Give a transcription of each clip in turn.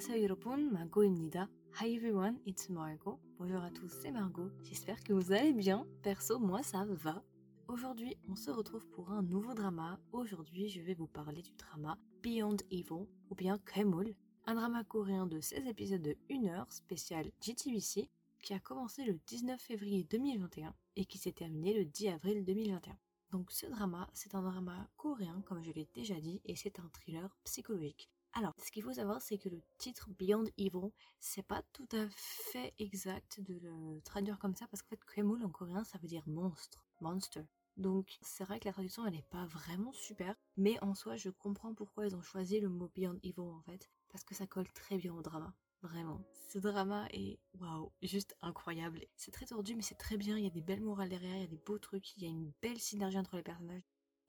안녕하세요 여러분, Margot입니다. Hi everyone, it's Margot. Bonjour à tous, c'est Margot. J'espère que vous allez bien. Perso, moi ça va. Aujourd'hui, on se retrouve pour un nouveau drama. Aujourd'hui, je vais vous parler du drama Beyond Evil ou bien Kemul, un drama coréen de 16 épisodes de 1 heure spécial GTBC qui a commencé le 19 février 2021 et qui s'est terminé le 10 avril 2021. Donc ce drama, c'est un drama coréen comme je l'ai déjà dit et c'est un thriller psychologique. Alors, ce qu'il faut savoir, c'est que le titre Beyond Evil, c'est pas tout à fait exact de le traduire comme ça, parce qu'en fait, Kwemul en coréen, ça veut dire monstre, monster. Donc, c'est vrai que la traduction, elle n'est pas vraiment super, mais en soi, je comprends pourquoi ils ont choisi le mot Beyond Evil, en fait, parce que ça colle très bien au drama. Vraiment. Ce drama est, waouh, juste incroyable. C'est très tordu, mais c'est très bien. Il y a des belles morales derrière, il y a des beaux trucs, il y a une belle synergie entre les personnages.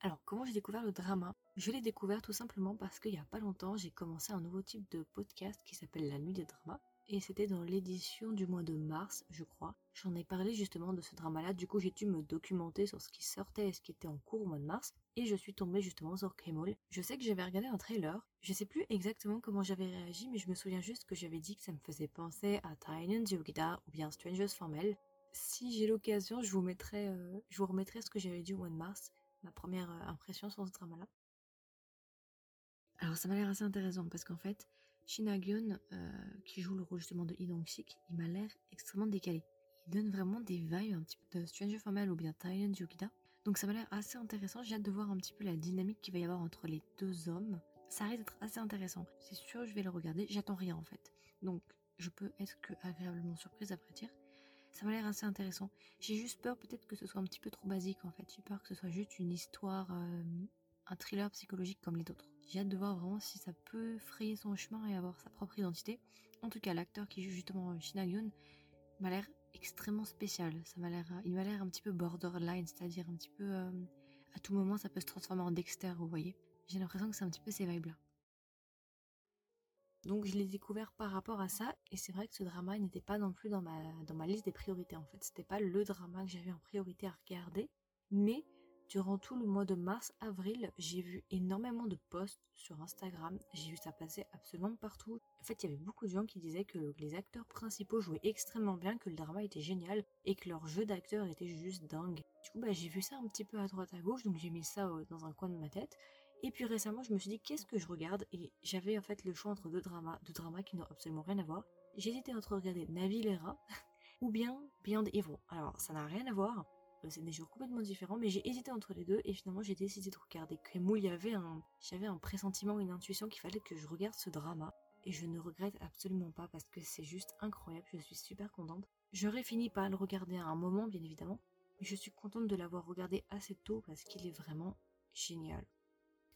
Alors, comment j'ai découvert le drama? Je l'ai découvert tout simplement parce qu'il y a pas longtemps, j'ai commencé un nouveau type de podcast qui s'appelle La Nuit des Dramas. Et c'était dans l'édition du mois de mars, je crois. J'en ai parlé justement de ce drama-là. Du coup, j'ai dû me documenter sur ce qui sortait et ce qui était en cours au mois de mars. Et je suis tombée justement sur Kemol. Je sais que j'avais regardé un trailer. Je sais plus exactement comment j'avais réagi, mais je me souviens juste que j'avais dit que ça me faisait penser à Tainan Yogida ou bien Strangers Formel. Si j'ai l'occasion, je vous mettrai, euh, je vous remettrai ce que j'avais dit au mois de mars ma première impression sur ce drama-là. Alors ça m'a l'air assez intéressant parce qu'en fait, Shinagyon, euh, qui joue le rôle justement de Lee sik il m'a l'air extrêmement décalé. Il donne vraiment des vibes un petit peu de Stranger Formel ou bien Thailand Yukida. Donc ça m'a l'air assez intéressant. J'ai hâte de voir un petit peu la dynamique qu'il va y avoir entre les deux hommes. Ça risque d'être assez intéressant. C'est sûr, je vais le regarder. J'attends rien en fait. Donc je peux être que agréablement surprise après dire. Ça m'a l'air assez intéressant. J'ai juste peur peut-être que ce soit un petit peu trop basique en fait. J'ai peur que ce soit juste une histoire, euh, un thriller psychologique comme les autres. J'ai hâte de voir vraiment si ça peut frayer son chemin et avoir sa propre identité. En tout cas, l'acteur qui joue justement Shinagyon m'a l'air extrêmement spécial. Ça m'a l'air, il m'a l'air un petit peu borderline, c'est-à-dire un petit peu euh, à tout moment ça peut se transformer en Dexter, vous voyez. J'ai l'impression que c'est un petit peu ces vibes là. Donc je l'ai découvert par rapport à ça et c'est vrai que ce drama n'était pas non plus dans ma, liste des priorités en fait. C'était pas le drama que j'avais en priorité à regarder. Mais durant tout le mois de mars-avril, j'ai vu énormément de posts sur Instagram. J'ai vu ça passer absolument partout. En fait, il y avait beaucoup de gens qui disaient que les acteurs principaux jouaient extrêmement bien, que le drama était génial et que leur jeu d'acteur était juste dingue. Du coup, bah, j'ai vu ça un petit peu à droite à gauche, donc j'ai mis ça euh, dans un coin de ma tête. Et puis récemment, je me suis dit qu'est-ce que je regarde? Et j'avais en fait le choix entre deux dramas, deux dramas qui n'ont absolument rien à voir. J'hésitais entre regarder Navilera ou bien Beyond Evil. Alors ça n'a rien à voir, euh, c'est des genres complètement différents, mais j'ai hésité entre les deux et finalement j'ai décidé de regarder Kremou. Il j'avais un pressentiment, une intuition qu'il fallait que je regarde ce drama et je ne regrette absolument pas parce que c'est juste incroyable. Je suis super contente. J'aurais fini par le regarder à un moment, bien évidemment, mais je suis contente de l'avoir regardé assez tôt parce qu'il est vraiment génial.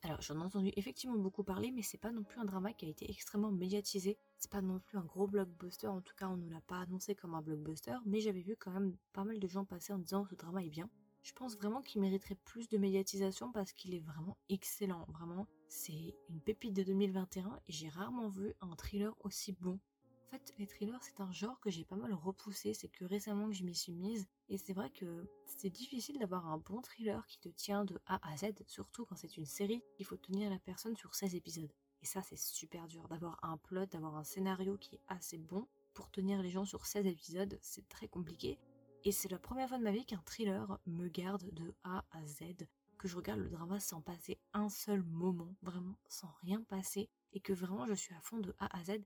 Alors j'en ai entendu effectivement beaucoup parler, mais c'est pas non plus un drama qui a été extrêmement médiatisé. C'est pas non plus un gros blockbuster, en tout cas on ne l'a pas annoncé comme un blockbuster, mais j'avais vu quand même pas mal de gens passer en disant ce drama est bien. Je pense vraiment qu'il mériterait plus de médiatisation parce qu'il est vraiment excellent. Vraiment, c'est une pépite de 2021 et j'ai rarement vu un thriller aussi bon. En fait, les thrillers, c'est un genre que j'ai pas mal repoussé. C'est que récemment que je m'y suis mise. Et c'est vrai que c'est difficile d'avoir un bon thriller qui te tient de A à Z, surtout quand c'est une série. Il faut tenir la personne sur 16 épisodes. Et ça, c'est super dur d'avoir un plot, d'avoir un scénario qui est assez bon. Pour tenir les gens sur 16 épisodes, c'est très compliqué. Et c'est la première fois de ma vie qu'un thriller me garde de A à Z, que je regarde le drama sans passer un seul moment, vraiment sans rien passer, et que vraiment je suis à fond de A à Z.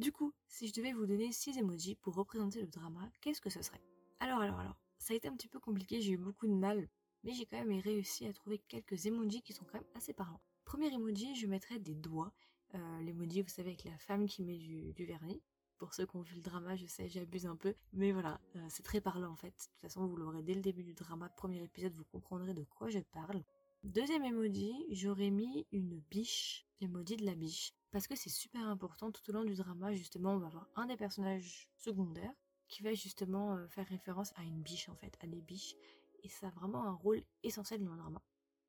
Du coup, si je devais vous donner 6 emojis pour représenter le drama, qu'est-ce que ce serait? Alors, alors, alors, ça a été un petit peu compliqué, j'ai eu beaucoup de mal, mais j'ai quand même réussi à trouver quelques emojis qui sont quand même assez parlants. Premier emoji, je mettrais des doigts. Euh, L'emoji, vous savez, avec la femme qui met du, vernis. Pour ceux qui ont vu le drama, je sais, j'abuse un peu. Mais voilà, euh, c'est très parlant en fait. De toute façon, vous l'aurez dès le début du drama, premier épisode, vous comprendrez de quoi je parle. Deuxième emoji, j'aurais mis une biche, l'emoji de la biche parce que c'est super important tout au long du drama justement on va avoir un des personnages secondaires qui va justement euh, faire référence à une biche en fait, à des biches et ça a vraiment un rôle essentiel dans le drama.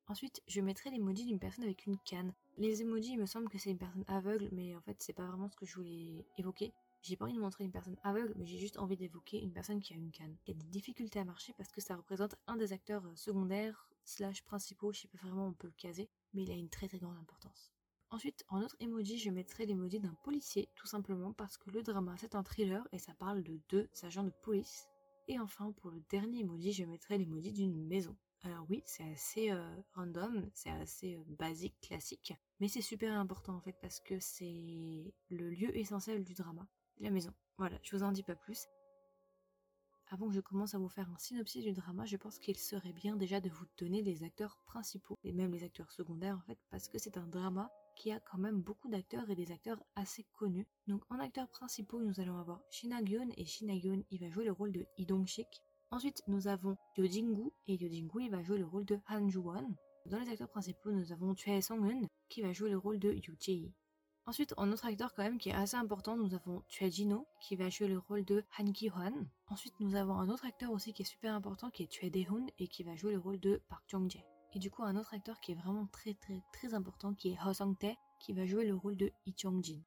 Ensuite, je mettrai l'emoji d'une personne avec une canne. Les emojis, il me semble que c'est une personne aveugle, mais en fait, c'est pas vraiment ce que je voulais évoquer. J'ai pas envie de montrer une personne aveugle, mais j'ai juste envie d'évoquer une personne qui a une canne. Y a des difficultés à marcher parce que ça représente un des acteurs euh, secondaires, slash principaux, je sais pas vraiment on peut le caser, mais il a une très très grande importance. Ensuite, en autre emoji, je mettrai l'emoji d'un policier, tout simplement parce que le drama c'est un thriller et ça parle de deux agents de police. Et enfin, pour le dernier emoji, je mettrai l'emoji d'une maison. Alors oui, c'est assez euh, random, c'est assez euh, basique, classique, mais c'est super important en fait parce que c'est le lieu essentiel du drama, la maison. Voilà, je vous en dis pas plus. Avant que je commence à vous faire un synopsis du drama, je pense qu'il serait bien déjà de vous donner les acteurs principaux, et même les acteurs secondaires en fait, parce que c'est un drama qui a quand même beaucoup d'acteurs et des acteurs assez connus. Donc en acteurs principaux, nous allons avoir Shinagyon, et Shinagyon, il va jouer le rôle de Idong Shik. Ensuite, nous avons Yo Jingu et Yo Jingu, il va jouer le rôle de Han Ju-won. Dans les acteurs principaux, nous avons Choi Song-eun, qui va jouer le rôle de Yu Jae. Ensuite, un autre acteur quand même qui est assez important, nous avons Choi Jino, qui va jouer le rôle de Han Ki-hwan. Ensuite, nous avons un autre acteur aussi qui est super important, qui est Choi Dae-hoon, et qui va jouer le rôle de Park Jong-jae. Et du coup, un autre acteur qui est vraiment très très très important, qui est Ho Sung-tae, qui va jouer le rôle de Lee Chong-jin.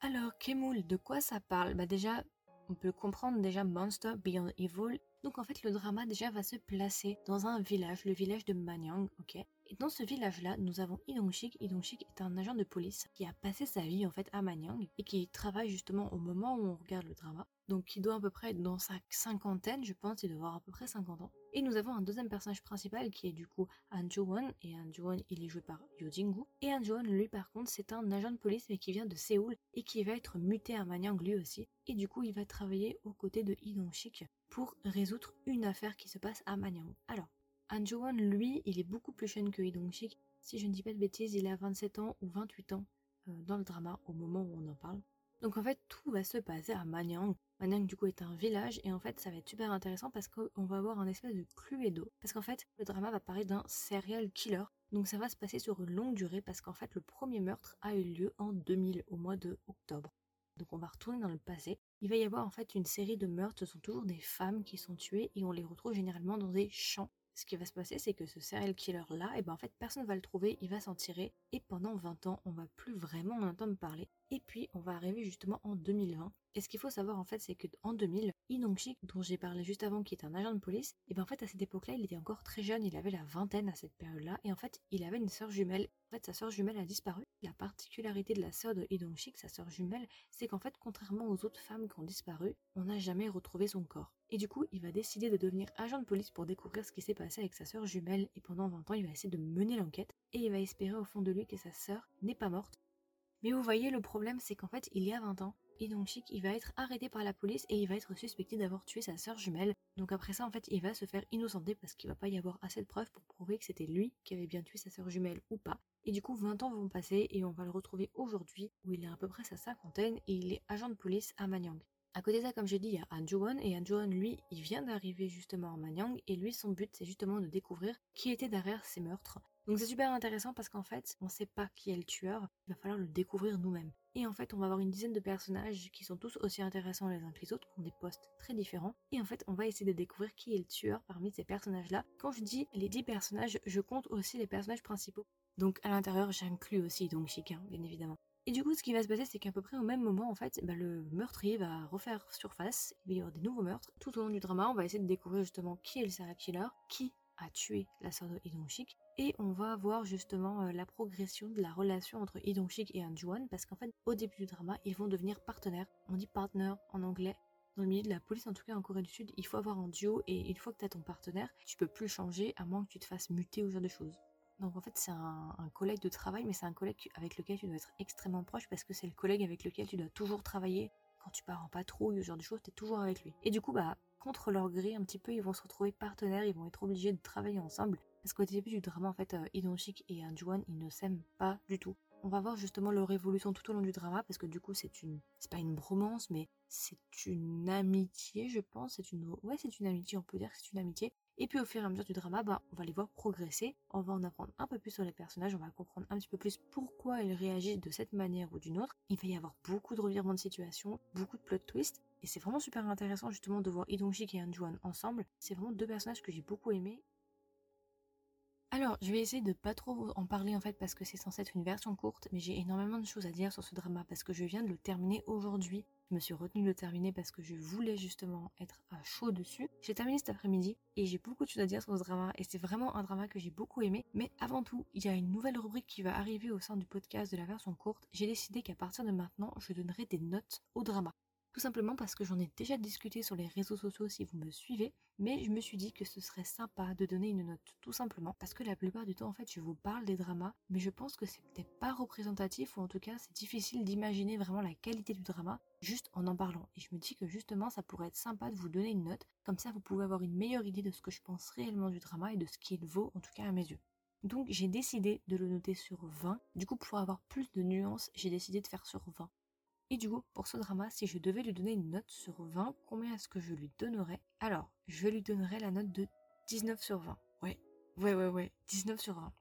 Alors, Kemul, de quoi ça parle? Bah déjà, on peut comprendre déjà Monster Beyond Evil. Donc en fait, le drama déjà va se placer dans un village, le village de Manyang, ok? Et dans ce village-là, nous avons Idongshik. Idongshik est un agent de police qui a passé sa vie en fait à Manyang et qui travaille justement au moment où on regarde le drama donc il doit à peu près être dans sa cinquantaine, je pense, il doit avoir à peu près 50 ans. Et nous avons un deuxième personnage principal qui est du coup Han Jo-won, et Han Jo-won il est joué par Yo Jin-gu. Et Han Jo-won lui par contre c'est un agent de police mais qui vient de Séoul et qui va être muté à Manyang lui aussi. Et du coup il va travailler aux côtés de Lee Dong-sik pour résoudre une affaire qui se passe à Manyang. Alors, Han lui il est beaucoup plus jeune que Lee Dong-sik. Si je ne dis pas de bêtises, il a 27 ans ou 28 ans euh, dans le drama au moment où on en parle. Donc en fait, tout va se passer à Manyang. Manyang du coup est un village et en fait ça va être super intéressant parce qu'on va avoir un espèce de cluedo. Parce qu'en fait, le drama va parler d'un serial killer. Donc ça va se passer sur une longue durée parce qu'en fait le premier meurtre a eu lieu en 2000 au mois de octobre. Donc on va retourner dans le passé. Il va y avoir en fait une série de meurtres, ce sont toujours des femmes qui sont tuées et on les retrouve généralement dans des champs ce qui va se passer, c'est que ce serial killer-là, et eh ben en fait, personne va le trouver, il va s'en tirer, et pendant 20 ans, on va plus vraiment en entendre parler. Et puis, on va arriver justement en 2020. Et ce qu'il faut savoir en fait, c'est que en 2000, Inongshik, dont j'ai parlé juste avant, qui est un agent de police, et eh ben en fait, à cette époque-là, il était encore très jeune, il avait la vingtaine à cette période-là, et en fait, il avait une sœur jumelle. En fait, sa sœur jumelle a disparu. La particularité de la sœur de Idongshik, sa sœur jumelle, c'est qu'en fait, contrairement aux autres femmes qui ont disparu, on n'a jamais retrouvé son corps. Et du coup, il va décider de devenir agent de police pour découvrir ce qui s'est passé avec sa sœur jumelle. Et pendant 20 ans, il va essayer de mener l'enquête. Et il va espérer au fond de lui que sa sœur n'est pas morte. Mais vous voyez, le problème, c'est qu'en fait, il y a 20 ans, et donc Chic, il va être arrêté par la police et il va être suspecté d'avoir tué sa sœur jumelle. Donc après ça, en fait, il va se faire innocenter parce qu'il va pas y avoir assez de preuves pour prouver que c'était lui qui avait bien tué sa sœur jumelle ou pas. Et du coup, 20 ans vont passer et on va le retrouver aujourd'hui où il est à peu près sa cinquantaine et il est agent de police à Manyang. À côté de ça, comme je dis, il y a Han et Han lui, il vient d'arriver justement en Manyang et lui, son but, c'est justement de découvrir qui était derrière ces meurtres. Donc c'est super intéressant parce qu'en fait, on sait pas qui est le tueur, il va falloir le découvrir nous-mêmes. Et en fait, on va avoir une dizaine de personnages qui sont tous aussi intéressants les uns que les autres, qui ont des postes très différents. Et en fait, on va essayer de découvrir qui est le tueur parmi ces personnages-là. Quand je dis les 10 personnages, je compte aussi les personnages principaux. Donc à l'intérieur, j'inclus aussi donc bien évidemment. Et du coup, ce qui va se passer, c'est qu'à peu près au même moment, en fait, bah, le meurtrier va refaire surface, il va y avoir des nouveaux meurtres. Tout au long du drama, on va essayer de découvrir justement qui est le serial killer, qui a tué la sœur de et on va voir justement euh, la progression de la relation entre Idongshik et Anjuan, parce qu'en fait, au début du drama, ils vont devenir partenaires. On dit partner en anglais. Dans le milieu de la police, en tout cas en Corée du Sud, il faut avoir un duo, et une fois que tu as ton partenaire, tu peux plus changer à moins que tu te fasses muter ou genre de choses. Donc en fait, c'est un, collègue de travail, mais c'est un collègue avec lequel tu dois être extrêmement proche parce que c'est le collègue avec lequel tu dois toujours travailler. Quand tu pars en patrouille, ce genre de choses, tu es toujours avec lui. Et du coup, bah, contre leur gré, un petit peu, ils vont se retrouver partenaires, ils vont être obligés de travailler ensemble. Parce qu'au début du drama, en fait, euh, Idonchik et Anjuan, ils ne s'aiment pas du tout. On va voir justement leur évolution tout au long du drama, parce que du coup, c'est une, c'est pas une bromance, mais c'est une amitié, je pense. C'est une, ouais, c'est une amitié, on peut dire que c'est une amitié. Et puis au fur et à mesure du drama, bah, on va les voir progresser, on va en apprendre un peu plus sur les personnages, on va comprendre un petit peu plus pourquoi ils réagissent de cette manière ou d'une autre. Il va y avoir beaucoup de revirements de situation, beaucoup de plot twists, et c'est vraiment super intéressant justement de voir Idongshik et Anjuan ensemble. C'est vraiment deux personnages que j'ai beaucoup aimés Alors, je vais essayer de pas trop en parler en fait parce que c'est censé être une version courte, mais j'ai énormément de choses à dire sur ce drama parce que je viens de le terminer aujourd'hui. Je me suis retenue de le terminer parce que je voulais justement être à chaud dessus. J'ai terminé cet après-midi et j'ai beaucoup de choses à dire sur ce drama et c'est vraiment un drama que j'ai beaucoup aimé. Mais avant tout, il y a une nouvelle rubrique qui va arriver au sein du podcast de la version courte. J'ai décidé qu'à partir de maintenant, je donnerai des notes au drama. Tout simplement parce que j'en ai déjà discuté sur les réseaux sociaux si vous me suivez, mais je me suis dit que ce serait sympa de donner une note, tout simplement, parce que la plupart du temps, en fait, je vous parle des dramas, mais je pense que c'est peut-être pas représentatif, ou en tout cas, c'est difficile d'imaginer vraiment la qualité du drama juste en en parlant. Et je me dis que justement, ça pourrait être sympa de vous donner une note, comme ça vous pouvez avoir une meilleure idée de ce que je pense réellement du drama et de ce qu'il vaut, en tout cas à mes yeux. Donc j'ai décidé de le noter sur 20. Du coup, pour avoir plus de nuances, j'ai décidé de faire sur 20. Et du coup, pour ce drama, si je devais lui donner une note sur 20, combien est-ce que je lui donnerais? Alors, je lui donnerais la note de 19 sur 20. Ouais, ouais, ouais, ouais, 19 sur 20.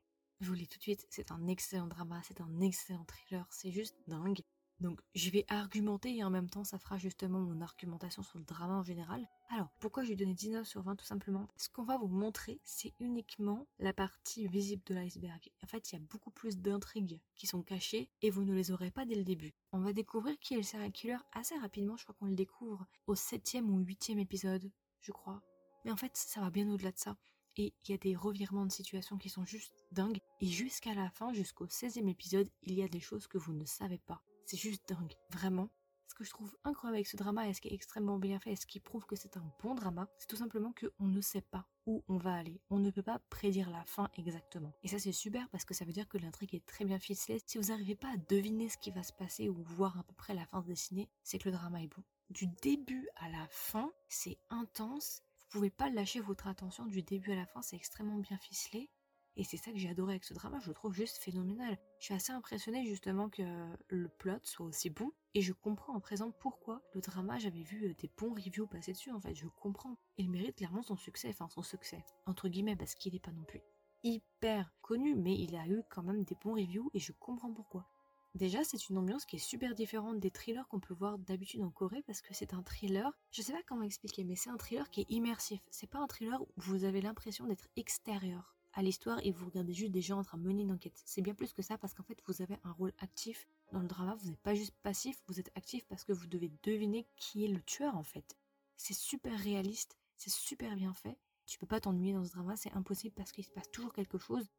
Je vous le dis tout de suite, c'est un excellent drama, c'est un excellent thriller, c'est juste dingue. Donc je vais argumenter et en même temps ça fera justement mon argumentation sur le drama en général. Alors pourquoi je lui donné 19 sur 20 tout simplement? Ce qu'on va vous montrer c'est uniquement la partie visible de l'iceberg. En fait il y a beaucoup plus d'intrigues qui sont cachées et vous ne les aurez pas dès le début. On va découvrir qui est le serial killer assez rapidement, je crois qu'on le découvre au 7 ou 8 épisode, je crois. Mais en fait ça va bien au-delà de ça. Et il y a des revirements de situation qui sont juste dingues. Et jusqu'à la fin, jusqu'au 16e épisode, il y a des choses que vous ne savez pas. C'est juste dingue, vraiment. Ce que je trouve incroyable avec ce drama et ce qui est extrêmement bien fait et ce qui prouve que c'est un bon drama, c'est tout simplement qu'on ne sait pas où on va aller. On ne peut pas prédire la fin exactement. Et ça c'est super parce que ça veut dire que l'intrigue est très bien ficelée. Si vous n'arrivez pas à deviner ce qui va se passer ou voir à peu près la fin se dessiner, c'est que le drama est bon. Du début à la fin, c'est intense. Vous pouvez pas lâcher votre attention du début à la fin, c'est extrêmement bien ficelé. Et c'est ça que j'ai adoré avec ce drama, je le trouve juste phénoménal. Je suis assez impressionnée justement que le plot soit aussi bon. Et je comprends en présent pourquoi le drama, j'avais vu euh, des bons reviews passer dessus, en fait, je comprends. Il mérite clairement son succès, enfin son succès, entre guillemets, parce qu'il n'est pas non plus hyper connu, mais il a eu quand même des bons reviews et je comprends pourquoi. Déjà, c'est une ambiance qui est super différente des thrillers qu'on peut voir d'habitude en Corée parce que c'est un thriller, je sais pas comment expliquer, mais c'est un thriller qui est immersif. C'est pas un thriller où vous avez l'impression d'être extérieur à l'histoire et vous regardez juste des gens en train de mener une enquête. C'est bien plus que ça parce qu'en fait vous avez un rôle actif dans le drama, vous n'êtes pas juste passif, vous êtes actif parce que vous devez deviner qui est le tueur en fait. C'est super réaliste, c'est super bien fait. Tu peux pas t'ennuyer dans ce drama, c'est impossible parce qu'il se passe toujours quelque chose.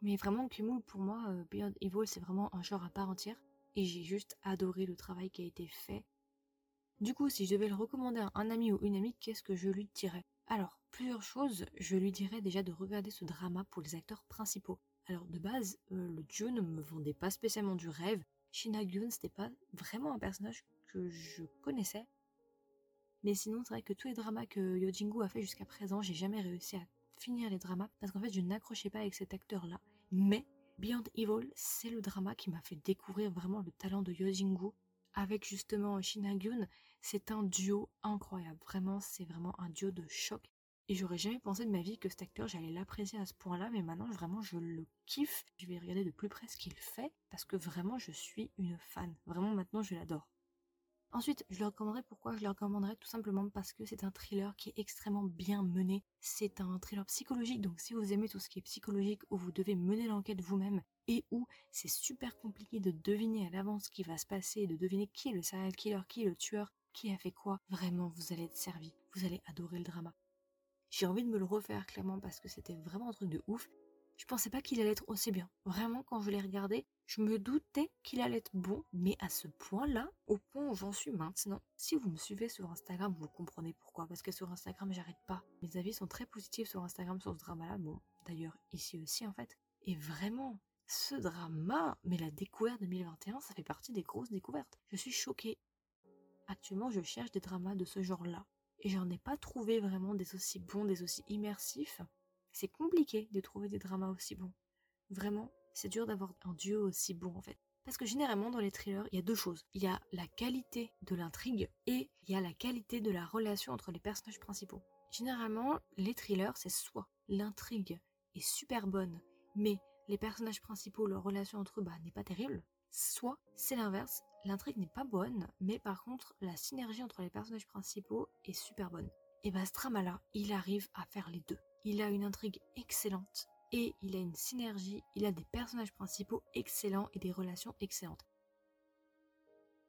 Mais vraiment, Kimul, pour moi, euh, Beyond Evil, c'est vraiment un genre à part entière. Et j'ai juste adoré le travail qui a été fait. Du coup, si je devais le recommander à un ami ou une amie, qu'est-ce que je lui dirais? Alors, plusieurs choses, je lui dirais déjà de regarder ce drama pour les acteurs principaux. Alors de base, euh, le duo ne me vendait pas spécialement du rêve. Shina Gyun, c'était pas vraiment un personnage que je connaissais. Mais sinon, c'est vrai que tous les dramas que Yojingu a fait jusqu'à présent, j'ai jamais réussi à finir les dramas parce qu'en fait, je n'accrochais pas avec cet acteur-là. Mais Beyond Evil, c'est le drama qui m'a fait découvrir vraiment le talent de Yojingu avec justement Gyun, c'est un duo incroyable. Vraiment, c'est vraiment un duo de choc. Et j'aurais jamais pensé de ma vie que cet acteur, j'allais l'apprécier à ce point-là, mais maintenant, vraiment, je le kiffe. Je vais regarder de plus près ce qu'il fait, parce que vraiment, je suis une fan. Vraiment, maintenant, je l'adore. Ensuite, je le recommanderais pourquoi? Je le recommanderais tout simplement parce que c'est un thriller qui est extrêmement bien mené. C'est un thriller psychologique, donc si vous aimez tout ce qui est psychologique, où vous devez mener l'enquête vous-même, et où c'est super compliqué de deviner à l'avance ce qui va se passer, de deviner qui est le serial killer, qui est le tueur, qui a fait quoi, vraiment vous allez être servi, vous allez adorer le drama. J'ai envie de me le refaire clairement parce que c'était vraiment un truc de ouf. Je pensais pas qu'il allait être aussi bien. Vraiment, quand je l'ai regardé, je me doutais qu'il allait être bon, mais à ce point-là, au point où j'en suis maintenant. Si vous me suivez sur Instagram, vous comprenez pourquoi. Parce que sur Instagram, j'arrête pas. Mes avis sont très positifs sur Instagram sur ce drama-là. Bon, d'ailleurs, ici aussi, en fait. Et vraiment, ce drama, mais la découverte 2021, ça fait partie des grosses découvertes. Je suis choquée. Actuellement, je cherche des dramas de ce genre-là. Et j'en ai pas trouvé vraiment des aussi bons, des aussi immersifs. C'est compliqué de trouver des dramas aussi bons. Vraiment, c'est dur d'avoir un duo aussi bon en fait. Parce que généralement dans les thrillers, il y a deux choses. Il y a la qualité de l'intrigue et il y a la qualité de la relation entre les personnages principaux. Généralement, les thrillers, c'est soit l'intrigue est super bonne, mais les personnages principaux, leur relation entre eux bah, n'est pas terrible, soit c'est l'inverse, l'intrigue n'est pas bonne, mais par contre la synergie entre les personnages principaux est super bonne. Et bah ce drama là, il arrive à faire les deux. Il a une intrigue excellente, et il a une synergie, il a des personnages principaux excellents et des relations excellentes.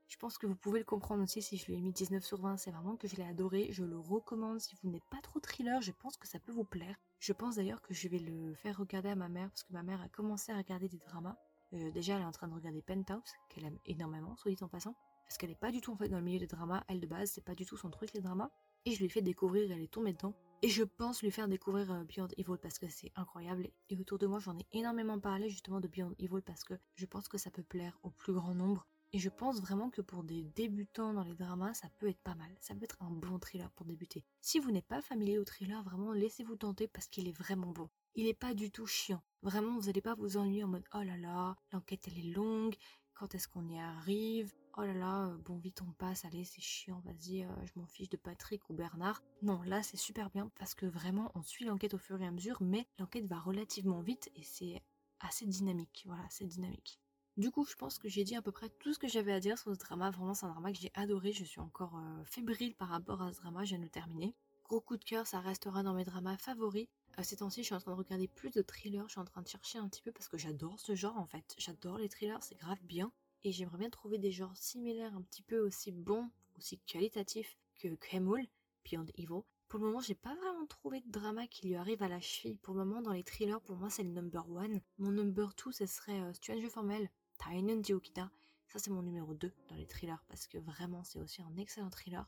Je pense que vous pouvez le comprendre aussi si je lui ai mis 19 sur 20, c'est vraiment que je l'ai adoré, je le recommande si vous n'êtes pas trop thriller, je pense que ça peut vous plaire. Je pense d'ailleurs que je vais le faire regarder à ma mère parce que ma mère a commencé à regarder des dramas. Euh, déjà elle est en train de regarder Penthouse, qu'elle aime énormément, soit dit en passant, parce qu'elle n'est pas du tout en fait dans le milieu des dramas, elle de base c'est pas du tout son truc les dramas. Et je lui ai fait découvrir, elle est tombée dedans. Et je pense lui faire découvrir euh, Beyond Evil parce que c'est incroyable. Et autour de moi, j'en ai énormément parlé justement de Beyond Evil parce que je pense que ça peut plaire au plus grand nombre. Et je pense vraiment que pour des débutants dans les dramas, ça peut être pas mal. Ça peut être un bon thriller pour débuter. Si vous n'êtes pas familier au thriller, vraiment laissez-vous tenter parce qu'il est vraiment bon. Il n'est pas du tout chiant. Vraiment, vous n'allez pas vous ennuyer en mode oh là là, l'enquête elle est longue, quand est-ce qu'on y arrive? Oh là là, euh, bon vite on passe, allez c'est chiant, vas-y, euh, je m'en fiche de Patrick ou Bernard. Non, là c'est super bien parce que vraiment on suit l'enquête au fur et à mesure, mais l'enquête va relativement vite et c'est assez dynamique. Voilà, c'est dynamique. Du coup, je pense que j'ai dit à peu près tout ce que j'avais à dire sur ce drama. Vraiment, c'est un drama que j'ai adoré. Je suis encore euh, fébrile par rapport à ce drama. Je viens de le terminer. Gros coup de cœur, ça restera dans mes dramas favoris. Euh, ces temps-ci, je suis en train de regarder plus de thrillers. Je suis en train de chercher un petit peu parce que j'adore ce genre en fait. J'adore les thrillers, c'est grave bien. Et j'aimerais bien trouver des genres similaires, un petit peu aussi bons, aussi qualitatifs que Kremul, Beyond Evil. Pour le moment, j'ai pas vraiment trouvé de drama qui lui arrive à la cheville. Pour le moment, dans les thrillers, pour moi, c'est le number one. Mon number two, ce serait euh, Stranger Formel, Tainen Diokita. Ça, c'est mon numéro 2 dans les thrillers parce que vraiment, c'est aussi un excellent thriller.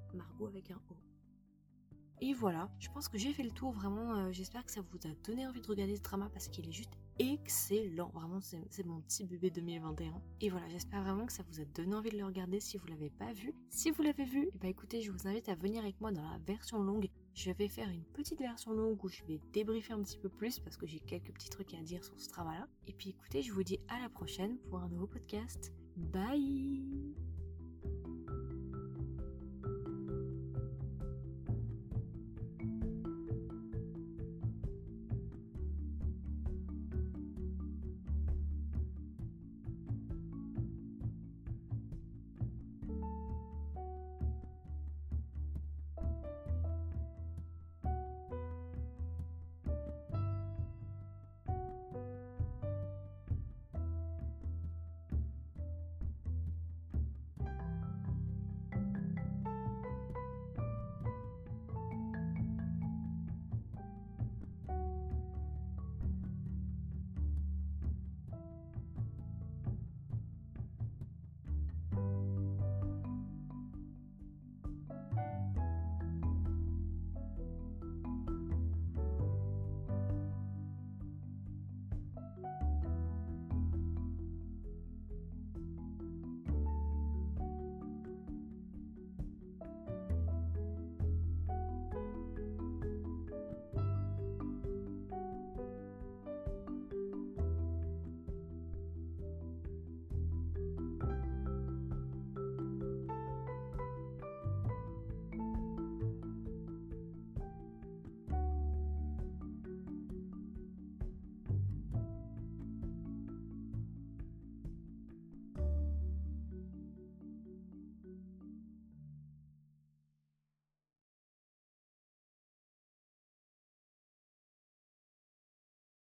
Margot avec un O. Et voilà, je pense que j'ai fait le tour, vraiment, euh, j'espère que ça vous a donné envie de regarder ce drama parce qu'il est juste excellent, vraiment c'est mon petit bébé 2021. Et voilà, j'espère vraiment que ça vous a donné envie de le regarder si vous l'avez pas vu. Si vous l'avez vu, ben écoutez, je vous invite à venir avec moi dans la version longue. Je vais faire une petite version longue où je vais débriefer un petit peu plus parce que j'ai quelques petits trucs à dire sur ce drama là. Et puis écoutez, je vous dis à la prochaine pour un nouveau podcast. Bye